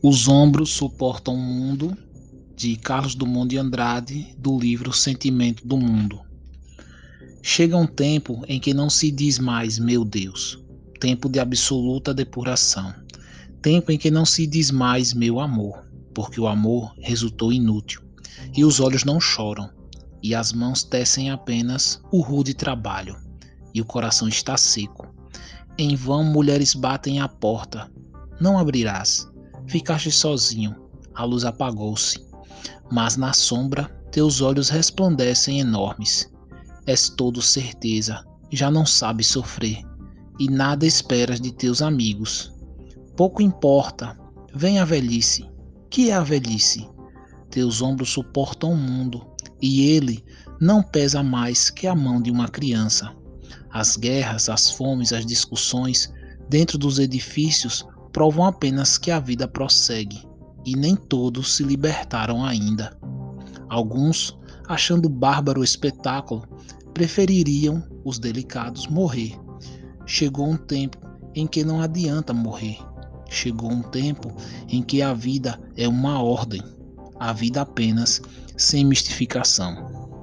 Os ombros suportam o mundo, de Carlos Drummond de Andrade, do livro Sentimento do Mundo. Chega um tempo em que não se diz mais meu Deus, tempo de absoluta depuração, tempo em que não se diz mais meu amor, porque o amor resultou inútil, e os olhos não choram, e as mãos tecem apenas o rude trabalho, e o coração está seco. Em vão mulheres batem à porta, não abrirás, ficaste sozinho, a luz apagou-se, mas na sombra teus olhos resplandecem enormes. És todo certeza, já não sabes sofrer, e nada esperas de teus amigos. Pouco importa, vem a velhice. Que é a velhice? Teus ombros suportam o mundo, e ele não pesa mais que a mão de uma criança. As guerras, as fomes, as discussões dentro dos edifícios provam apenas que a vida prossegue, e nem todos se libertaram ainda. Alguns, achando bárbaro o espetáculo, prefeririam os delicados morrer. Chegou um tempo em que não adianta morrer. Chegou um tempo em que a vida é uma ordem, a vida apenas sem mistificação.